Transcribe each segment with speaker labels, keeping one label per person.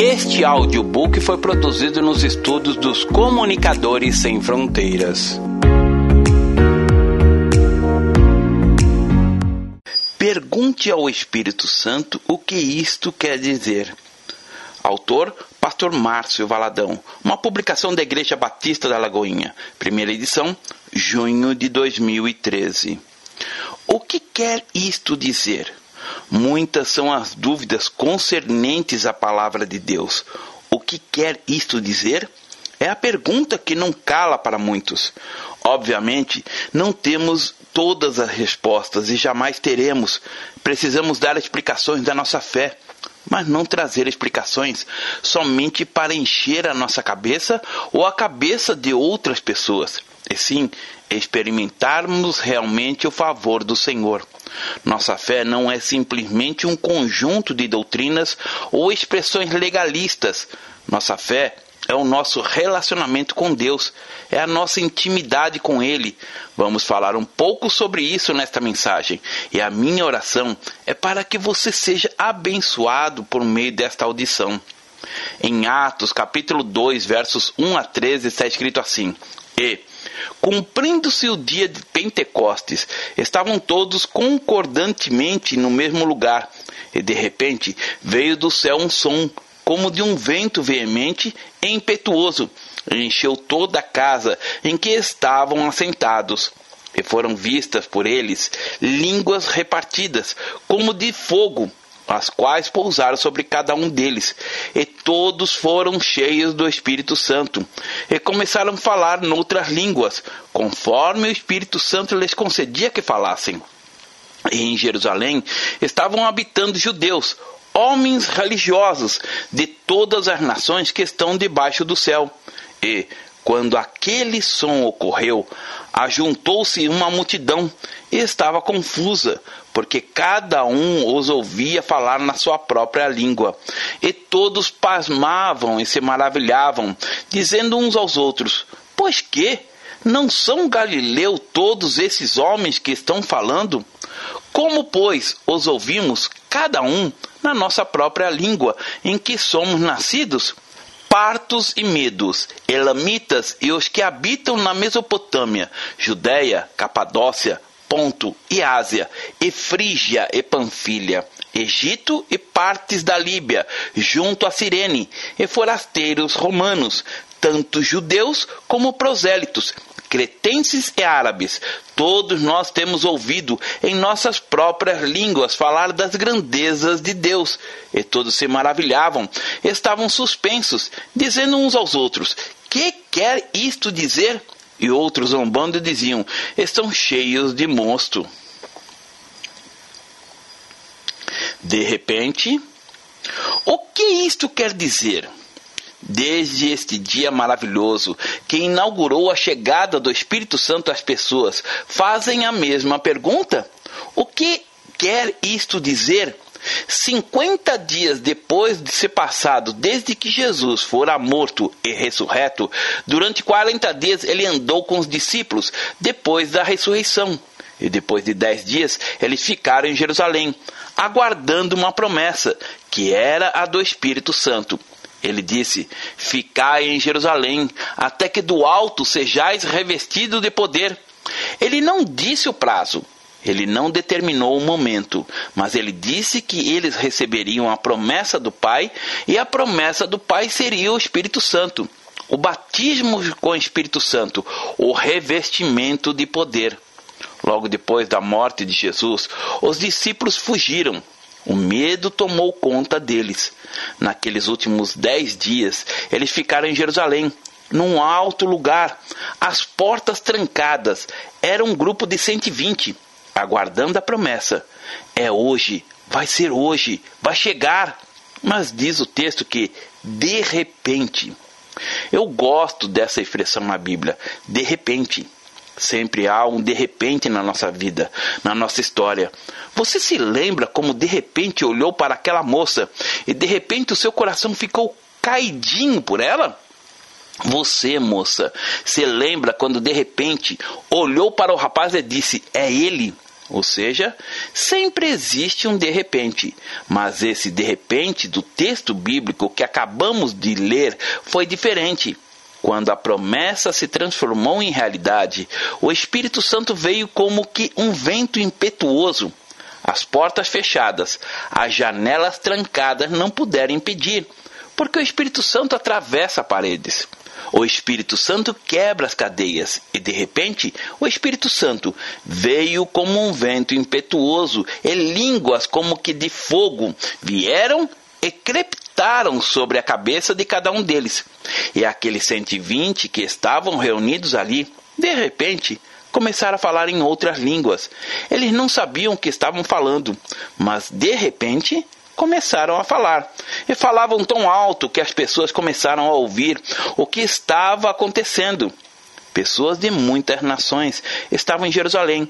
Speaker 1: Este audiobook foi produzido nos estudos dos Comunicadores Sem Fronteiras. Pergunte ao Espírito Santo o que isto quer dizer. Autor Pastor Márcio Valadão, uma publicação da Igreja Batista da Lagoinha, primeira edição, junho de 2013. O que quer isto dizer? Muitas são as dúvidas concernentes à palavra de Deus. O que quer isto dizer? É a pergunta que não cala para muitos. Obviamente, não temos todas as respostas e jamais teremos. Precisamos dar explicações da nossa fé, mas não trazer explicações somente para encher a nossa cabeça ou a cabeça de outras pessoas, e sim experimentarmos realmente o favor do Senhor. Nossa fé não é simplesmente um conjunto de doutrinas ou expressões legalistas. Nossa fé é o nosso relacionamento com Deus, é a nossa intimidade com Ele. Vamos falar um pouco sobre isso nesta mensagem. E a minha oração é para que você seja abençoado por meio desta audição. Em Atos, capítulo 2, versos 1 a 13, está escrito assim: E Cumprindo-se o dia de Pentecostes, estavam todos concordantemente no mesmo lugar, e de repente veio do céu um som, como de um vento veemente e impetuoso, e encheu toda a casa em que estavam assentados. E foram vistas por eles línguas repartidas, como de fogo, as quais pousaram sobre cada um deles, e todos foram cheios do Espírito Santo, e começaram a falar noutras línguas, conforme o Espírito Santo lhes concedia que falassem. E em Jerusalém estavam habitando judeus, homens religiosos de todas as nações que estão debaixo do céu. E, quando aquele som ocorreu, ajuntou-se uma multidão e estava confusa, porque cada um os ouvia falar na sua própria língua. E todos pasmavam e se maravilhavam, dizendo uns aos outros: Pois que? Não são Galileu todos esses homens que estão falando? Como, pois, os ouvimos, cada um, na nossa própria língua, em que somos nascidos? Partos e medos, elamitas e os que habitam na Mesopotâmia, Judéia, Capadócia, Ponto e Ásia, e Frígia e Panfilha, Egito e partes da Líbia, junto a Cirene, e forasteiros romanos, tanto judeus como prosélitos, cretenses e árabes, todos nós temos ouvido em nossas próprias línguas falar das grandezas de Deus. E todos se maravilhavam, estavam suspensos, dizendo uns aos outros: Que quer isto dizer? E outros zombando diziam: Estão cheios de monstro. De repente, o que isto quer dizer? Desde este dia maravilhoso que inaugurou a chegada do Espírito Santo às pessoas, fazem a mesma pergunta: O que quer isto dizer? 50 dias depois de ser passado desde que Jesus fora morto e ressurreto, durante 40 dias ele andou com os discípulos depois da ressurreição. E depois de dez dias, eles ficaram em Jerusalém, aguardando uma promessa, que era a do Espírito Santo. Ele disse: Ficai em Jerusalém, até que do alto sejais revestido de poder. Ele não disse o prazo, ele não determinou o momento, mas ele disse que eles receberiam a promessa do Pai, e a promessa do Pai seria o Espírito Santo, o batismo com o Espírito Santo, o revestimento de poder. Logo depois da morte de Jesus, os discípulos fugiram o medo tomou conta deles. Naqueles últimos dez dias, eles ficaram em Jerusalém, num alto lugar, as portas trancadas. Era um grupo de 120, aguardando a promessa. É hoje, vai ser hoje, vai chegar. Mas diz o texto que, de repente, eu gosto dessa expressão na Bíblia, de repente. Sempre há um de repente na nossa vida, na nossa história. Você se lembra como de repente olhou para aquela moça e de repente o seu coração ficou caidinho por ela? Você, moça, se lembra quando de repente olhou para o rapaz e disse: É ele? Ou seja, sempre existe um de repente, mas esse de repente do texto bíblico que acabamos de ler foi diferente. Quando a promessa se transformou em realidade, o Espírito Santo veio como que um vento impetuoso. As portas fechadas, as janelas trancadas não puderam impedir, porque o Espírito Santo atravessa paredes. O Espírito Santo quebra as cadeias e, de repente, o Espírito Santo veio como um vento impetuoso e línguas como que de fogo vieram e crepitaram sobre a cabeça de cada um deles. E aqueles 120 que estavam reunidos ali, de repente, começaram a falar em outras línguas. Eles não sabiam o que estavam falando, mas de repente começaram a falar. E falavam tão alto que as pessoas começaram a ouvir o que estava acontecendo. Pessoas de muitas nações estavam em Jerusalém,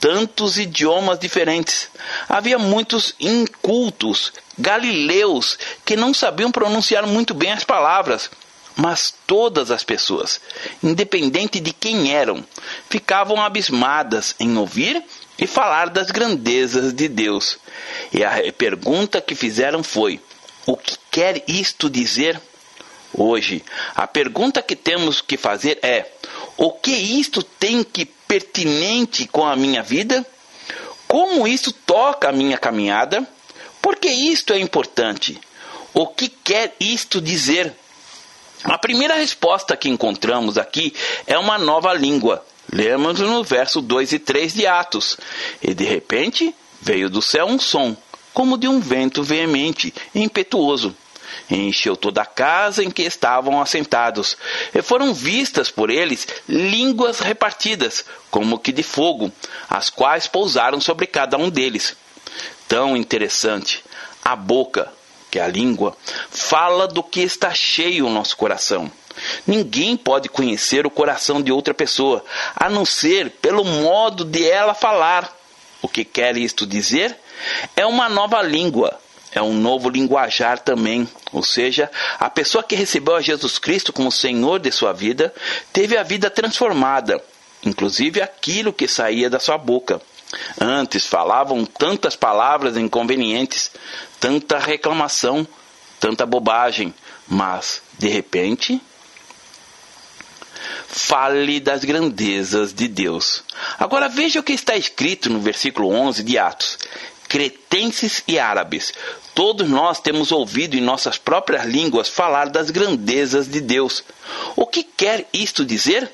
Speaker 1: tantos idiomas diferentes. Havia muitos incultos, galileus, que não sabiam pronunciar muito bem as palavras. Mas todas as pessoas, independente de quem eram, ficavam abismadas em ouvir e falar das grandezas de Deus. E a pergunta que fizeram foi: O que quer isto dizer? Hoje, a pergunta que temos que fazer é: O que isto tem que pertinente com a minha vida? Como isso toca a minha caminhada? Por que isto é importante? O que quer isto dizer? A primeira resposta que encontramos aqui é uma nova língua, Lemos no verso 2 e 3 de Atos. E de repente veio do céu um som, como de um vento veemente e impetuoso. Encheu toda a casa em que estavam assentados. E foram vistas por eles línguas repartidas, como que de fogo, as quais pousaram sobre cada um deles. Tão interessante! A boca, que é a língua, fala do que está cheio o nosso coração. Ninguém pode conhecer o coração de outra pessoa, a não ser pelo modo de ela falar. O que quer isto dizer? É uma nova língua, é um novo linguajar também. Ou seja, a pessoa que recebeu a Jesus Cristo como Senhor de sua vida teve a vida transformada, inclusive aquilo que saía da sua boca. Antes falavam tantas palavras inconvenientes, tanta reclamação, tanta bobagem, mas, de repente, fale das grandezas de Deus. Agora veja o que está escrito no versículo 11 de Atos. Cretenses e árabes, todos nós temos ouvido em nossas próprias línguas falar das grandezas de Deus. O que quer isto dizer?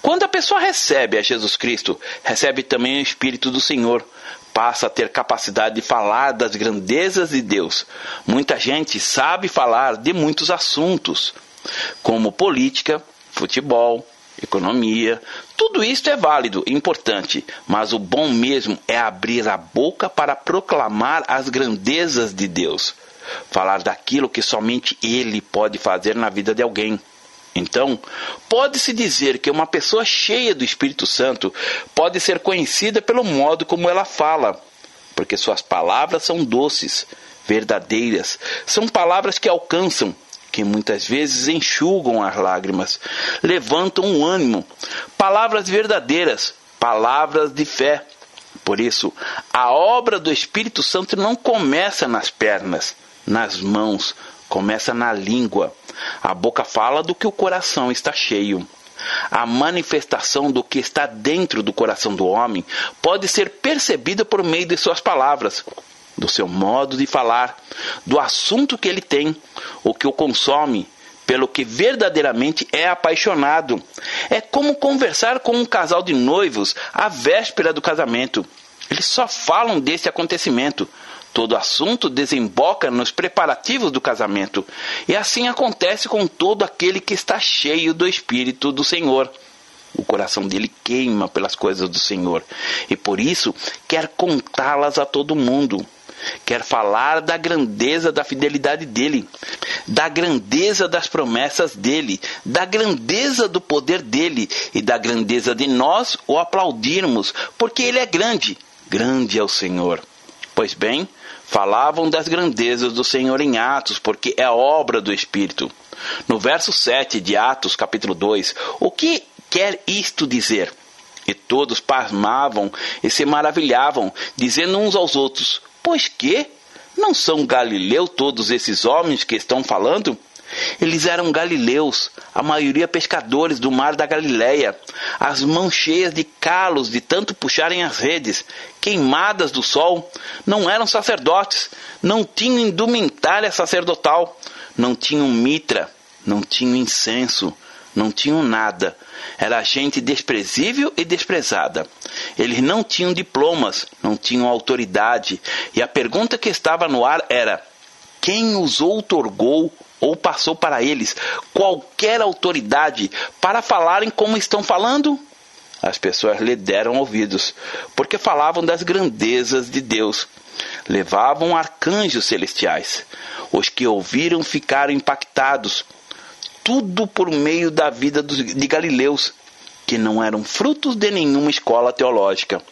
Speaker 1: Quando a pessoa recebe a Jesus Cristo, recebe também o Espírito do Senhor, passa a ter capacidade de falar das grandezas de Deus. Muita gente sabe falar de muitos assuntos, como política, futebol, economia, tudo isso é válido importante, mas o bom mesmo é abrir a boca para proclamar as grandezas de Deus, falar daquilo que somente Ele pode fazer na vida de alguém. Então, pode-se dizer que uma pessoa cheia do Espírito Santo pode ser conhecida pelo modo como ela fala, porque suas palavras são doces, verdadeiras, são palavras que alcançam, que muitas vezes enxugam as lágrimas, levantam o ânimo, palavras verdadeiras, palavras de fé. Por isso, a obra do Espírito Santo não começa nas pernas, nas mãos, começa na língua. A boca fala do que o coração está cheio. A manifestação do que está dentro do coração do homem pode ser percebida por meio de suas palavras do seu modo de falar, do assunto que ele tem, o que o consome, pelo que verdadeiramente é apaixonado. É como conversar com um casal de noivos à véspera do casamento. Eles só falam desse acontecimento. Todo assunto desemboca nos preparativos do casamento. E assim acontece com todo aquele que está cheio do Espírito do Senhor. O coração dele queima pelas coisas do Senhor e por isso quer contá-las a todo mundo quer falar da grandeza da fidelidade dele, da grandeza das promessas dele, da grandeza do poder dele e da grandeza de nós o aplaudirmos, porque ele é grande. Grande é o Senhor. Pois bem, falavam das grandezas do Senhor em Atos, porque é obra do Espírito. No verso 7 de Atos, capítulo 2, o que quer isto dizer? E todos pasmavam e se maravilhavam, dizendo uns aos outros: Pois que? Não são Galileu todos esses homens que estão falando? Eles eram galileus, a maioria pescadores do mar da Galileia, as mãos cheias de calos de tanto puxarem as redes, queimadas do sol, não eram sacerdotes, não tinham indumentária sacerdotal, não tinham mitra, não tinham incenso, não tinham nada. Era gente desprezível e desprezada. Eles não tinham diplomas, não tinham autoridade. E a pergunta que estava no ar era: quem os outorgou ou passou para eles qualquer autoridade para falarem como estão falando? As pessoas lhe deram ouvidos, porque falavam das grandezas de Deus. Levavam arcanjos celestiais. Os que ouviram ficaram impactados. Tudo por meio da vida de Galileus, que não eram frutos de nenhuma escola teológica.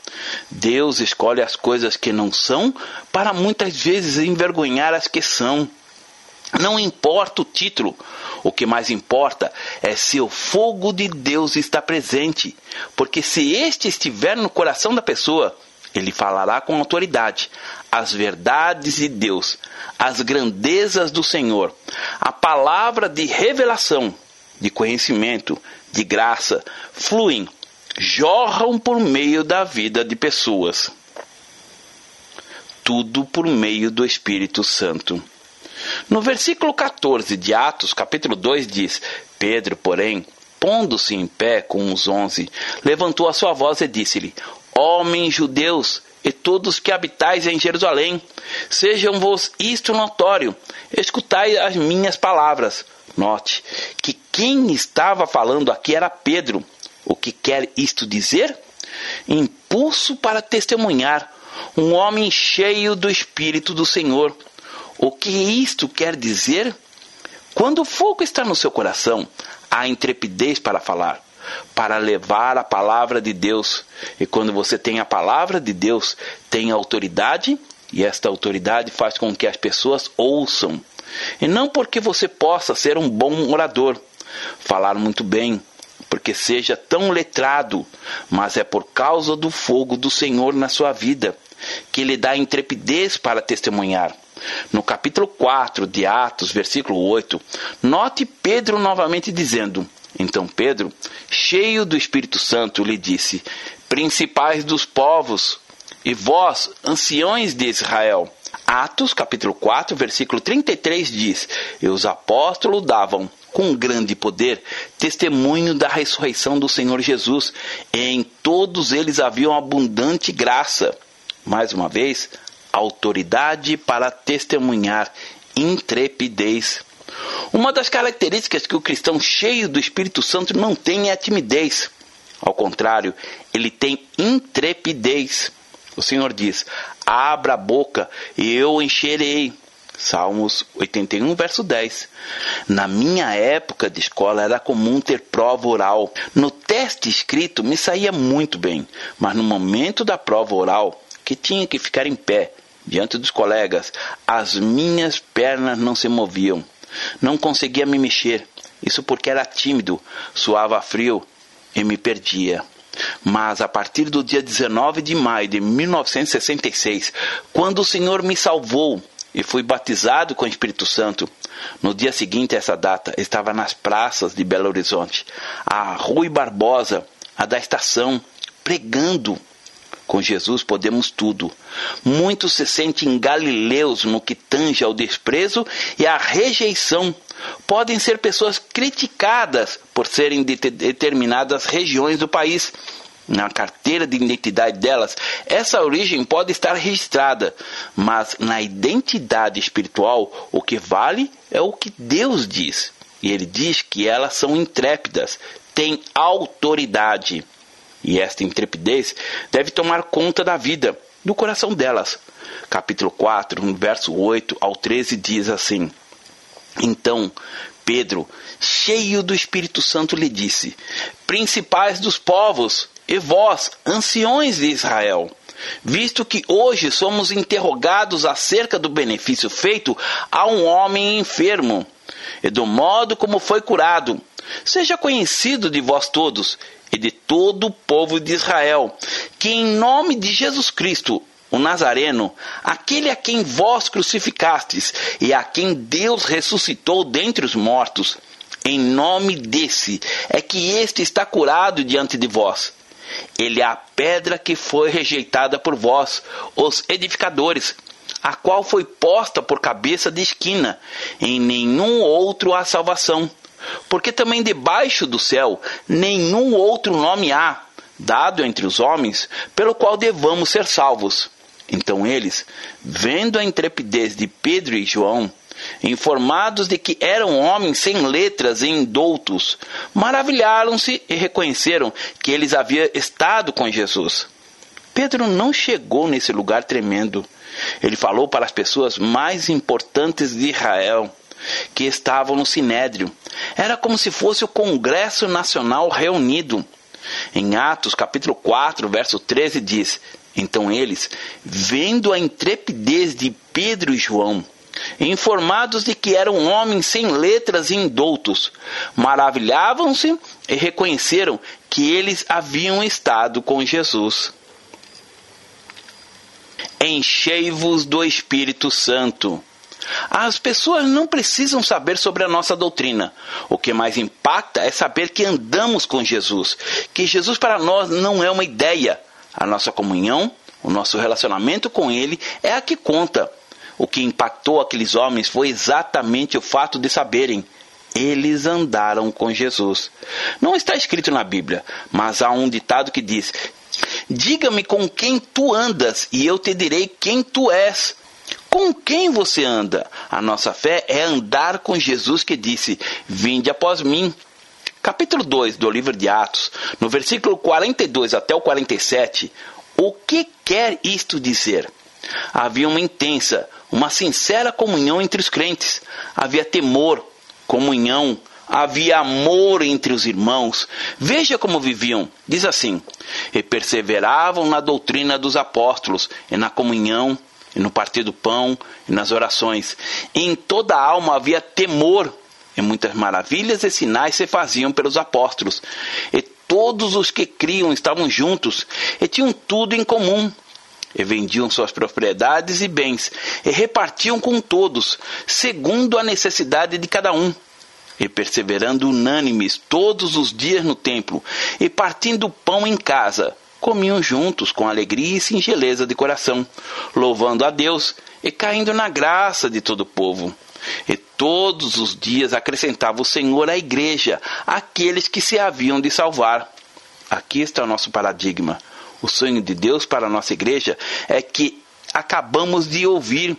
Speaker 1: Deus escolhe as coisas que não são para muitas vezes envergonhar as que são. Não importa o título, o que mais importa é se o fogo de Deus está presente, porque se este estiver no coração da pessoa, ele falará com autoridade as verdades de Deus, as grandezas do Senhor, a palavra de revelação, de conhecimento, de graça, fluem, jorram por meio da vida de pessoas. Tudo por meio do Espírito Santo. No versículo 14 de Atos, capítulo 2, diz: Pedro, porém, pondo-se em pé com os onze, levantou a sua voz e disse-lhe: Homens judeus e todos que habitais em Jerusalém, sejam-vos isto notório, escutai as minhas palavras. Note que quem estava falando aqui era Pedro. O que quer isto dizer? Impulso para testemunhar, um homem cheio do Espírito do Senhor o que isto quer dizer? Quando o fogo está no seu coração, há intrepidez para falar, para levar a palavra de Deus. E quando você tem a palavra de Deus, tem autoridade, e esta autoridade faz com que as pessoas ouçam. E não porque você possa ser um bom orador, falar muito bem, porque seja tão letrado, mas é por causa do fogo do Senhor na sua vida que lhe dá intrepidez para testemunhar. No capítulo 4 de Atos, versículo 8, note Pedro novamente dizendo: Então Pedro, cheio do Espírito Santo, lhe disse: Principais dos povos, e vós, anciões de Israel. Atos, capítulo 4, versículo 33 diz: E os apóstolos davam com grande poder testemunho da ressurreição do Senhor Jesus, e em todos eles havia abundante graça. Mais uma vez, autoridade para testemunhar, intrepidez. Uma das características que o cristão cheio do Espírito Santo não tem é a timidez. Ao contrário, ele tem intrepidez. O Senhor diz: Abra a boca e eu encherei. Salmos 81, verso 10. Na minha época de escola era comum ter prova oral. No teste escrito me saía muito bem, mas no momento da prova oral, que tinha que ficar em pé, diante dos colegas, as minhas pernas não se moviam. Não conseguia me mexer. Isso porque era tímido, suava frio e me perdia. Mas a partir do dia 19 de maio de 1966, quando o Senhor me salvou e fui batizado com o Espírito Santo, no dia seguinte a essa data, estava nas praças de Belo Horizonte, a Rui Barbosa, a da estação, pregando com Jesus podemos tudo. Muitos se sentem galileus no que tange ao desprezo e à rejeição. Podem ser pessoas criticadas por serem de determinadas regiões do país. Na carteira de identidade delas, essa origem pode estar registrada, mas na identidade espiritual, o que vale é o que Deus diz. E ele diz que elas são intrépidas, têm autoridade. E esta intrepidez deve tomar conta da vida, do coração delas. Capítulo 4, no verso 8 ao 13 diz assim: Então Pedro, cheio do Espírito Santo, lhe disse: Principais dos povos, e vós, anciões de Israel, visto que hoje somos interrogados acerca do benefício feito a um homem enfermo, e do modo como foi curado, seja conhecido de vós todos e de todo o povo de Israel, que em nome de Jesus Cristo, o Nazareno, aquele a quem vós crucificastes e a quem Deus ressuscitou dentre os mortos, em nome desse é que este está curado diante de vós. Ele é a pedra que foi rejeitada por vós, os edificadores, a qual foi posta por cabeça de esquina. Em nenhum outro há salvação, porque também debaixo do céu nenhum outro nome há, dado entre os homens, pelo qual devamos ser salvos. Então eles, vendo a intrepidez de Pedro e João, informados de que eram homens sem letras e indoutos, maravilharam-se e reconheceram que eles haviam estado com Jesus. Pedro não chegou nesse lugar tremendo. Ele falou para as pessoas mais importantes de Israel, que estavam no Sinédrio. Era como se fosse o Congresso Nacional reunido. Em Atos, capítulo 4, verso 13 diz: Então eles, vendo a intrepidez de Pedro e João, informados de que eram homens sem letras e indoutos, maravilhavam-se e reconheceram que eles haviam estado com Jesus. Enchei-vos do Espírito Santo. As pessoas não precisam saber sobre a nossa doutrina. O que mais impacta é saber que andamos com Jesus, que Jesus para nós não é uma ideia. A nossa comunhão, o nosso relacionamento com Ele é a que conta. O que impactou aqueles homens foi exatamente o fato de saberem. Eles andaram com Jesus. Não está escrito na Bíblia, mas há um ditado que diz: Diga-me com quem tu andas, e eu te direi quem tu és. Com quem você anda? A nossa fé é andar com Jesus que disse: Vinde após mim. Capítulo 2 do livro de Atos, no versículo 42 até o 47, o que quer isto dizer? Havia uma intensa, uma sincera comunhão entre os crentes. Havia temor, comunhão, havia amor entre os irmãos. Veja como viviam. Diz assim: e perseveravam na doutrina dos apóstolos, e na comunhão, e no partir do pão, e nas orações. E em toda a alma havia temor, e muitas maravilhas e sinais se faziam pelos apóstolos. E todos os que criam estavam juntos, e tinham tudo em comum e vendiam suas propriedades e bens, e repartiam com todos, segundo a necessidade de cada um. E perseverando unânimes todos os dias no templo, e partindo pão em casa, comiam juntos com alegria e singeleza de coração, louvando a Deus e caindo na graça de todo o povo. E todos os dias acrescentava o Senhor à igreja aqueles que se haviam de salvar. Aqui está o nosso paradigma o sonho de Deus para a nossa igreja é que acabamos de ouvir.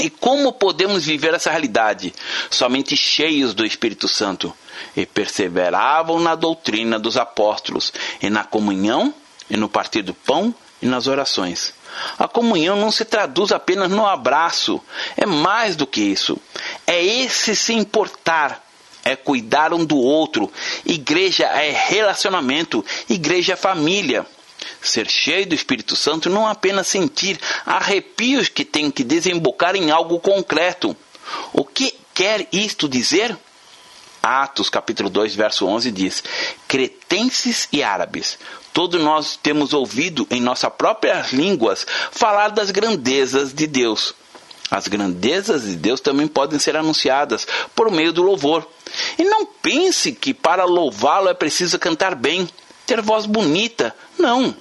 Speaker 1: E como podemos viver essa realidade? Somente cheios do Espírito Santo. E perseveravam na doutrina dos apóstolos, e na comunhão, e no partir do pão, e nas orações. A comunhão não se traduz apenas no abraço, é mais do que isso. É esse se importar, é cuidar um do outro. Igreja é relacionamento, igreja é família. Ser cheio do Espírito Santo não apenas sentir arrepios que tem que desembocar em algo concreto. O que quer isto dizer? Atos capítulo 2, verso 11 diz: Cretenses e árabes, todos nós temos ouvido em nossas próprias línguas falar das grandezas de Deus. As grandezas de Deus também podem ser anunciadas por meio do louvor. E não pense que para louvá-lo é preciso cantar bem, ter voz bonita. Não.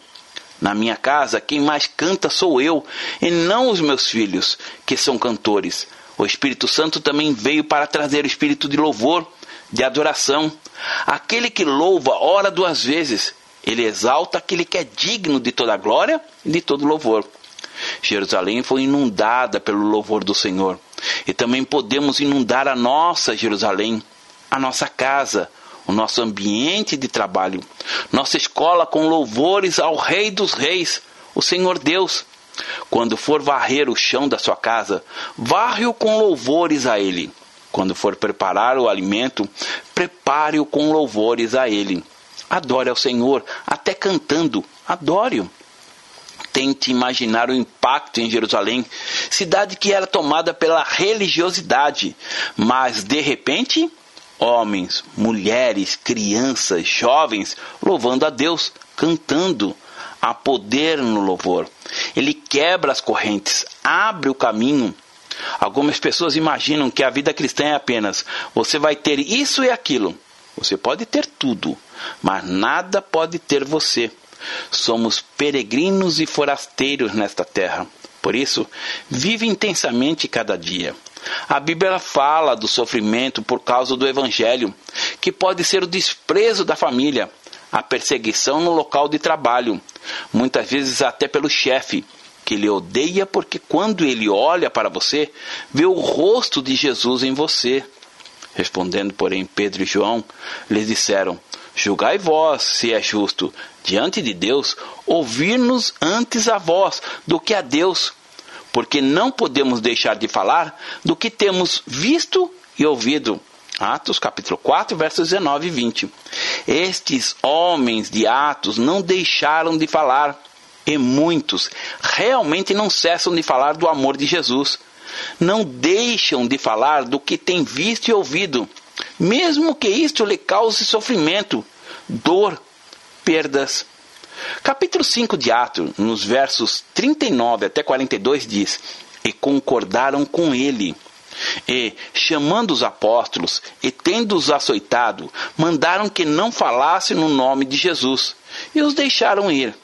Speaker 1: Na minha casa, quem mais canta sou eu, e não os meus filhos, que são cantores. O Espírito Santo também veio para trazer o espírito de louvor, de adoração. Aquele que louva ora duas vezes. Ele exalta aquele que é digno de toda glória e de todo louvor. Jerusalém foi inundada pelo louvor do Senhor. E também podemos inundar a nossa Jerusalém, a nossa casa, o nosso ambiente de trabalho, nossa escola com louvores ao Rei dos Reis, o Senhor Deus. Quando for varrer o chão da sua casa, varre-o com louvores a Ele. Quando for preparar o alimento, prepare-o com louvores a Ele. Adore ao Senhor, até cantando, adore-o. Tente imaginar o impacto em Jerusalém, cidade que era tomada pela religiosidade, mas de repente homens, mulheres, crianças, jovens, louvando a Deus, cantando. Há poder no louvor. Ele quebra as correntes, abre o caminho. Algumas pessoas imaginam que a vida cristã é apenas você vai ter isso e aquilo. Você pode ter tudo, mas nada pode ter você. Somos peregrinos e forasteiros nesta terra. Por isso, vive intensamente cada dia. A Bíblia fala do sofrimento por causa do Evangelho, que pode ser o desprezo da família, a perseguição no local de trabalho, muitas vezes até pelo chefe, que lhe odeia porque quando ele olha para você, vê o rosto de Jesus em você. Respondendo, porém, Pedro e João lhes disseram: Julgai vós se é justo diante de Deus ouvir-nos antes a vós do que a Deus, porque não podemos deixar de falar do que temos visto e ouvido. Atos capítulo 4, versos 19 e 20. Estes homens de Atos não deixaram de falar, e muitos realmente não cessam de falar do amor de Jesus. Não deixam de falar do que têm visto e ouvido, mesmo que isto lhe cause sofrimento, dor, perdas. Capítulo 5 de Atos, nos versos 39 até 42, diz: E concordaram com ele e, chamando os apóstolos e tendo-os açoitado, mandaram que não falassem no nome de Jesus e os deixaram ir.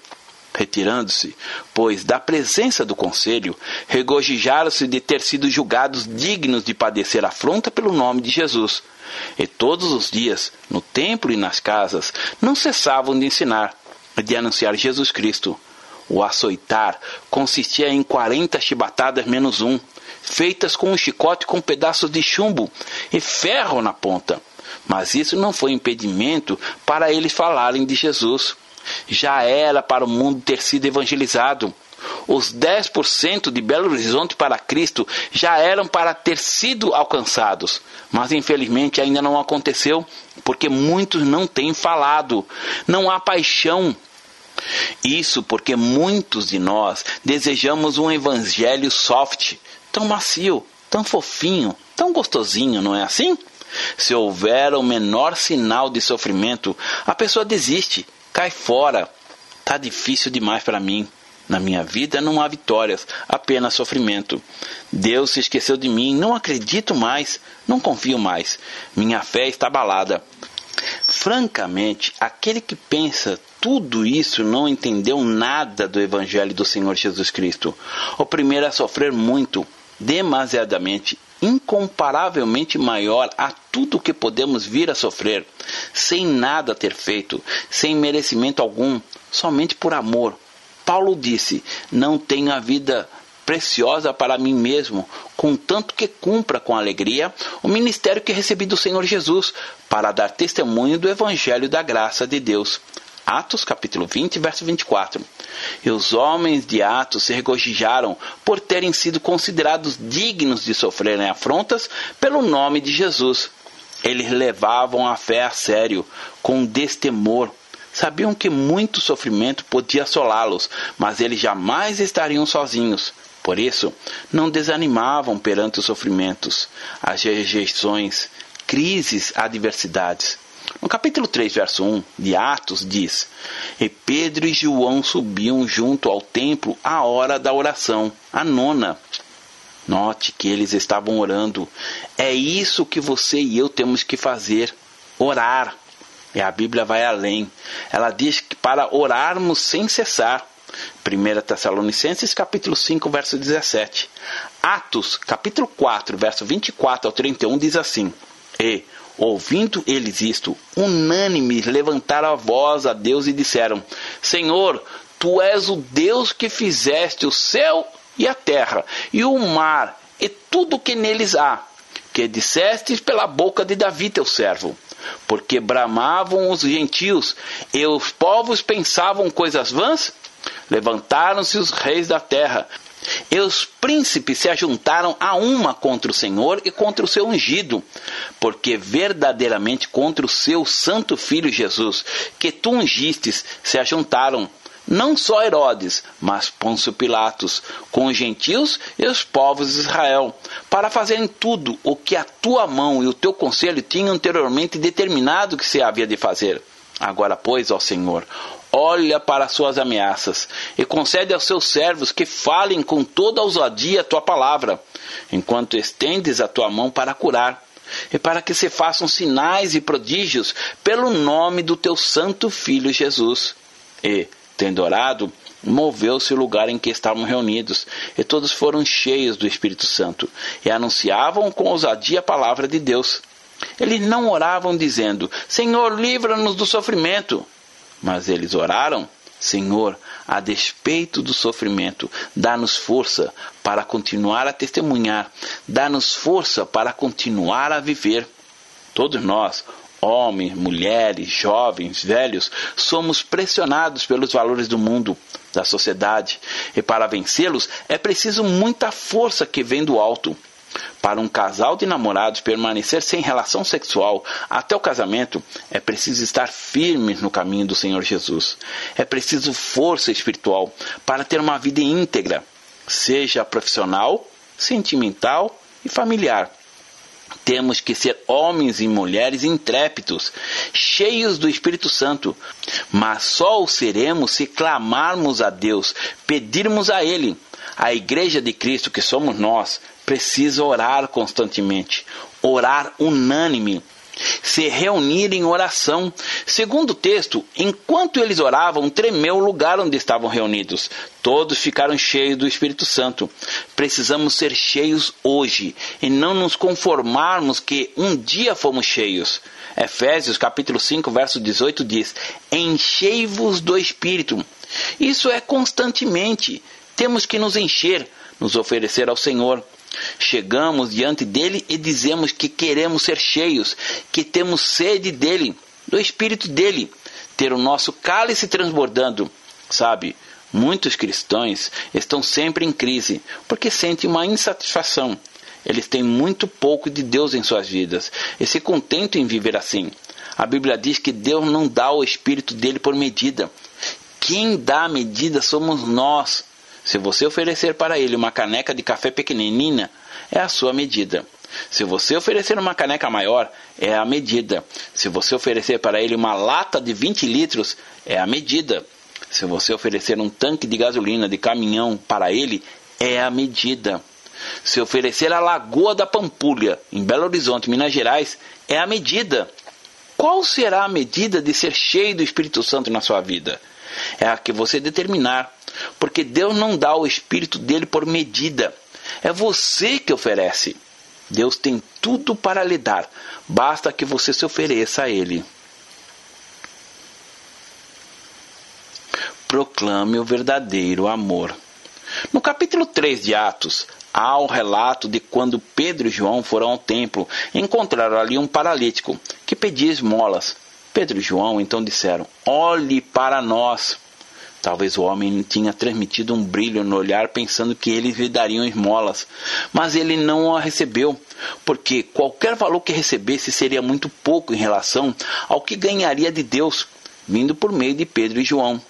Speaker 1: Retirando-se, pois, da presença do conselho, regozijaram-se de ter sido julgados dignos de padecer afronta pelo nome de Jesus. E todos os dias, no templo e nas casas, não cessavam de ensinar, de anunciar Jesus Cristo. O açoitar consistia em quarenta chibatadas menos um, feitas com um chicote com pedaços de chumbo e ferro na ponta. Mas isso não foi impedimento para eles falarem de Jesus. Já era para o mundo ter sido evangelizado. Os 10% de Belo Horizonte para Cristo já eram para ter sido alcançados, mas infelizmente ainda não aconteceu, porque muitos não têm falado. Não há paixão isso porque muitos de nós desejamos um evangelho soft, tão macio, tão fofinho, tão gostosinho, não é assim? Se houver o menor sinal de sofrimento, a pessoa desiste, cai fora. Tá difícil demais para mim. Na minha vida não há vitórias, apenas sofrimento. Deus se esqueceu de mim, não acredito mais, não confio mais. Minha fé está abalada. Francamente, aquele que pensa tudo isso não entendeu nada do Evangelho do Senhor Jesus Cristo. O primeiro a sofrer muito, demasiadamente, incomparavelmente maior a tudo que podemos vir a sofrer, sem nada ter feito, sem merecimento algum, somente por amor. Paulo disse: Não tenho a vida preciosa para mim mesmo, contanto que cumpra com alegria o ministério que recebi do Senhor Jesus, para dar testemunho do Evangelho da graça de Deus. Atos capítulo 20, verso 24. E os homens de Atos se regozijaram por terem sido considerados dignos de sofrerem afrontas pelo nome de Jesus. Eles levavam a fé a sério, com destemor. Sabiam que muito sofrimento podia assolá-los, mas eles jamais estariam sozinhos. Por isso, não desanimavam perante os sofrimentos, as rejeições, crises, adversidades. No capítulo 3, verso 1 de Atos, diz: E Pedro e João subiam junto ao templo à hora da oração, a nona. Note que eles estavam orando. É isso que você e eu temos que fazer: orar. E a Bíblia vai além. Ela diz que para orarmos sem cessar. 1 Tessalonicenses capítulo 5, verso 17. Atos, capítulo 4, verso 24 ao 31 diz assim: E Ouvindo eles isto, unânimes levantaram a voz a Deus e disseram: Senhor, tu és o Deus que fizeste o céu e a terra, e o mar, e tudo que neles há, que dissestes pela boca de Davi teu servo. Porque bramavam os gentios, e os povos pensavam coisas vãs? Levantaram-se os reis da terra, e os príncipes se ajuntaram a uma contra o Senhor e contra o seu ungido, porque verdadeiramente contra o seu santo filho Jesus, que tu ungistes, se ajuntaram. não só Herodes, mas Pôncio Pilatos, com os gentios e os povos de Israel, para fazerem tudo o que a tua mão e o teu conselho tinham anteriormente determinado que se havia de fazer. Agora, pois, ó Senhor, olha para as suas ameaças e concede aos seus servos que falem com toda ousadia a tua palavra, enquanto estendes a tua mão para curar e para que se façam sinais e prodígios pelo nome do teu santo filho Jesus. E, tendo orado, moveu-se o lugar em que estavam reunidos, e todos foram cheios do Espírito Santo, e anunciavam com ousadia a palavra de Deus. Eles não oravam dizendo: Senhor, livra-nos do sofrimento. Mas eles oraram: Senhor, a despeito do sofrimento, dá-nos força para continuar a testemunhar, dá-nos força para continuar a viver. Todos nós, homens, mulheres, jovens, velhos, somos pressionados pelos valores do mundo, da sociedade, e para vencê-los é preciso muita força que vem do alto. Para um casal de namorados permanecer sem relação sexual até o casamento, é preciso estar firmes no caminho do Senhor Jesus. É preciso força espiritual para ter uma vida íntegra, seja profissional, sentimental e familiar. Temos que ser homens e mulheres intrépidos, cheios do Espírito Santo, mas só o seremos se clamarmos a Deus, pedirmos a Ele. A Igreja de Cristo, que somos nós, precisa orar constantemente, orar unânime, se reunir em oração. Segundo o texto, enquanto eles oravam, tremeu o lugar onde estavam reunidos. Todos ficaram cheios do Espírito Santo. Precisamos ser cheios hoje e não nos conformarmos que um dia fomos cheios. Efésios capítulo 5, verso 18 diz: Enchei-vos do Espírito. Isso é constantemente. Temos que nos encher, nos oferecer ao Senhor. Chegamos diante dele e dizemos que queremos ser cheios, que temos sede dele, do espírito dele, ter o nosso cálice transbordando. Sabe, muitos cristãos estão sempre em crise porque sentem uma insatisfação. Eles têm muito pouco de Deus em suas vidas e se contentam em viver assim. A Bíblia diz que Deus não dá o espírito dele por medida. Quem dá a medida somos nós. Se você oferecer para ele uma caneca de café pequenina, é a sua medida. Se você oferecer uma caneca maior, é a medida. Se você oferecer para ele uma lata de 20 litros, é a medida. Se você oferecer um tanque de gasolina de caminhão para ele, é a medida. Se oferecer a Lagoa da Pampulha, em Belo Horizonte, Minas Gerais, é a medida. Qual será a medida de ser cheio do Espírito Santo na sua vida? É a que você determinar. Porque Deus não dá o Espírito dele por medida. É você que oferece. Deus tem tudo para lhe dar. Basta que você se ofereça a Ele. Proclame o verdadeiro amor. No capítulo 3 de Atos, há o relato de quando Pedro e João foram ao templo e encontraram ali um paralítico que pedia esmolas. Pedro e João então disseram: Olhe para nós. Talvez o homem tinha transmitido um brilho no olhar, pensando que eles lhe dariam esmolas. Mas ele não a recebeu, porque qualquer valor que recebesse seria muito pouco em relação ao que ganharia de Deus, vindo por meio de Pedro e João.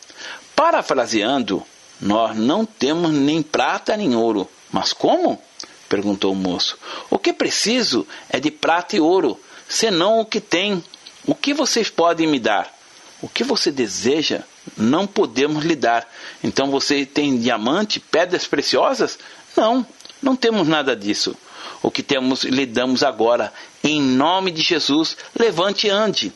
Speaker 1: Parafraseando, nós não temos nem prata nem ouro. Mas como? perguntou o moço. O que preciso é de prata e ouro, senão o que tem. O que vocês podem me dar? O que você deseja, não podemos lhe dar. Então você tem diamante, pedras preciosas? Não, não temos nada disso. O que temos lhe damos agora. Em nome de Jesus, levante e ande.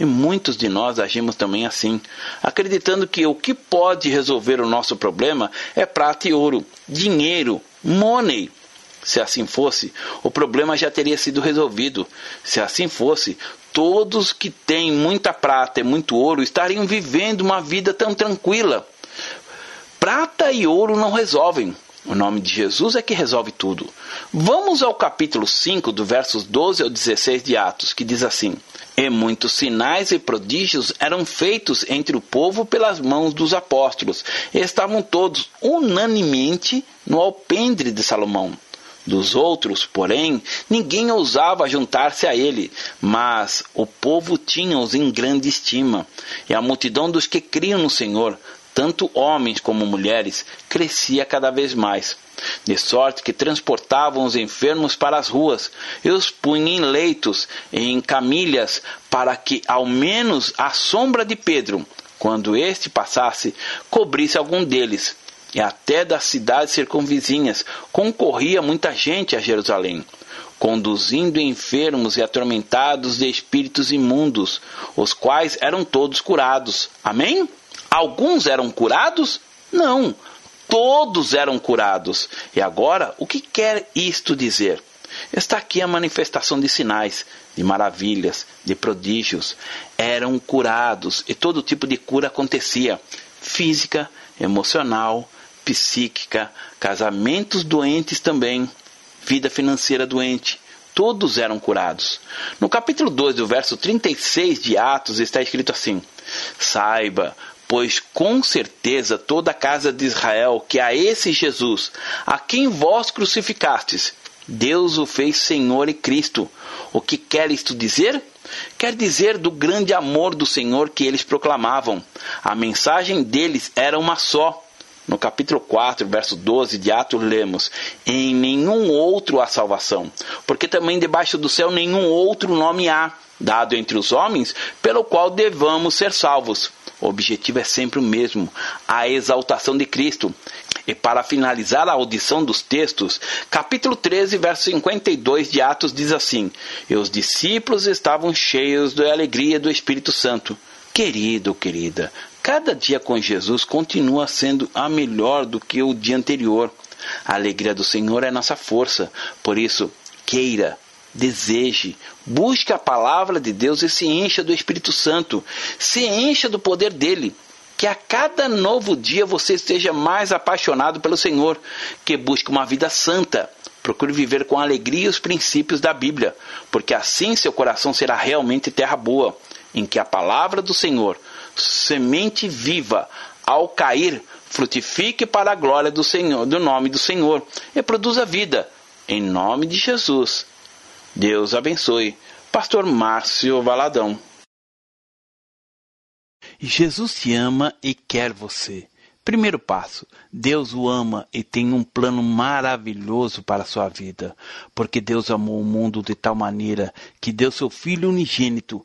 Speaker 1: E muitos de nós agimos também assim, acreditando que o que pode resolver o nosso problema é prata e ouro, dinheiro, money. Se assim fosse, o problema já teria sido resolvido. Se assim fosse, todos que têm muita prata e muito ouro estariam vivendo uma vida tão tranquila. Prata e ouro não resolvem. O nome de Jesus é que resolve tudo. Vamos ao capítulo 5, do versos 12 ao 16 de Atos, que diz assim: E muitos sinais e prodígios eram feitos entre o povo pelas mãos dos apóstolos, e estavam todos unanimemente no alpendre de Salomão. Dos outros, porém, ninguém ousava juntar-se a ele, mas o povo tinha-os em grande estima, e a multidão dos que criam no Senhor tanto homens como mulheres, crescia cada vez mais, de sorte que transportavam os enfermos para as ruas e os punham em leitos em camilhas para que, ao menos, a sombra de Pedro, quando este passasse, cobrisse algum deles. E até das cidades circunvizinhas concorria muita gente a Jerusalém conduzindo enfermos e atormentados de espíritos imundos, os quais eram todos curados. Amém? Alguns eram curados? Não, todos eram curados. E agora, o que quer isto dizer? Está aqui a manifestação de sinais, de maravilhas, de prodígios. Eram curados e todo tipo de cura acontecia: física, emocional, psíquica, casamentos doentes também, vida financeira doente. Todos eram curados. No capítulo 2, do verso 36 de Atos, está escrito assim: Saiba, pois com certeza toda a casa de Israel que a esse Jesus, a quem vós crucificastes, Deus o fez Senhor e Cristo. O que quer isto dizer? Quer dizer do grande amor do Senhor que eles proclamavam. A mensagem deles era uma só no capítulo 4, verso 12 de Atos, lemos: Em nenhum outro há salvação, porque também debaixo do céu nenhum outro nome há, dado entre os homens, pelo qual devamos ser salvos. O objetivo é sempre o mesmo: a exaltação de Cristo. E para finalizar a audição dos textos, capítulo 13, verso 52 de Atos diz assim: E os discípulos estavam cheios da alegria do Espírito Santo. Querido, querida, cada dia com Jesus continua sendo a melhor do que o dia anterior. A alegria do Senhor é nossa força. Por isso, queira, deseje, busque a palavra de Deus e se encha do Espírito Santo. Se encha do poder dele. Que a cada novo dia você esteja mais apaixonado pelo Senhor, que busque uma vida santa. Procure viver com alegria os princípios da Bíblia, porque assim seu coração será realmente terra boa, em que a palavra do Senhor semente viva, ao cair, frutifique para a glória do Senhor, do nome do Senhor, e produza vida, em nome de Jesus. Deus abençoe. Pastor Márcio Valadão.
Speaker 2: Jesus te ama e quer você. Primeiro passo: Deus o ama e tem um plano maravilhoso para a sua vida, porque Deus amou o mundo de tal maneira que deu seu Filho unigênito